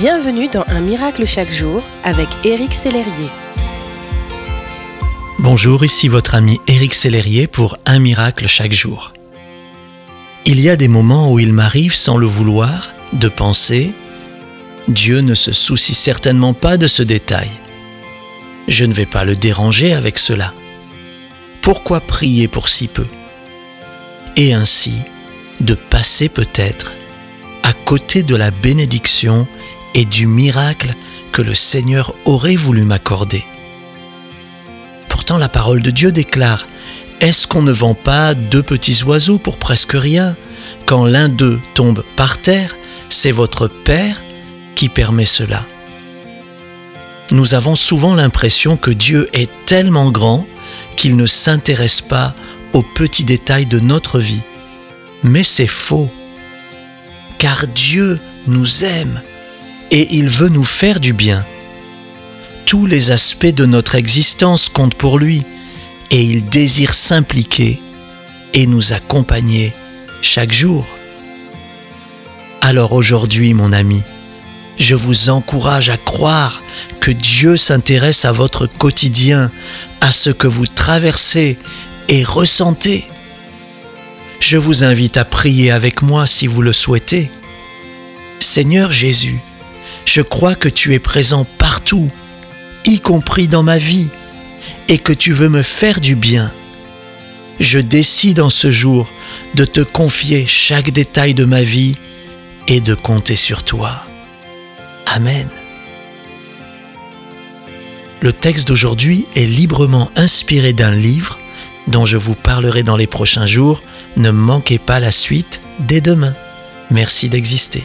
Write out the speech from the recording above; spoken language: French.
Bienvenue dans Un miracle chaque jour avec Éric Sellerier. Bonjour, ici votre ami Éric Sellerier pour Un miracle chaque jour. Il y a des moments où il m'arrive sans le vouloir de penser Dieu ne se soucie certainement pas de ce détail. Je ne vais pas le déranger avec cela. Pourquoi prier pour si peu? Et ainsi, de passer peut-être à côté de la bénédiction et du miracle que le Seigneur aurait voulu m'accorder. Pourtant la parole de Dieu déclare, Est-ce qu'on ne vend pas deux petits oiseaux pour presque rien Quand l'un d'eux tombe par terre, c'est votre Père qui permet cela. Nous avons souvent l'impression que Dieu est tellement grand qu'il ne s'intéresse pas aux petits détails de notre vie. Mais c'est faux. Car Dieu nous aime et il veut nous faire du bien. Tous les aspects de notre existence comptent pour lui et il désire s'impliquer et nous accompagner chaque jour. Alors aujourd'hui, mon ami, je vous encourage à croire que Dieu s'intéresse à votre quotidien, à ce que vous traversez et ressentez. Je vous invite à prier avec moi si vous le souhaitez. Seigneur Jésus, je crois que tu es présent partout, y compris dans ma vie, et que tu veux me faire du bien. Je décide en ce jour de te confier chaque détail de ma vie et de compter sur toi. Amen. Le texte d'aujourd'hui est librement inspiré d'un livre dont je vous parlerai dans les prochains jours. Ne manquez pas la suite dès demain. Merci d'exister.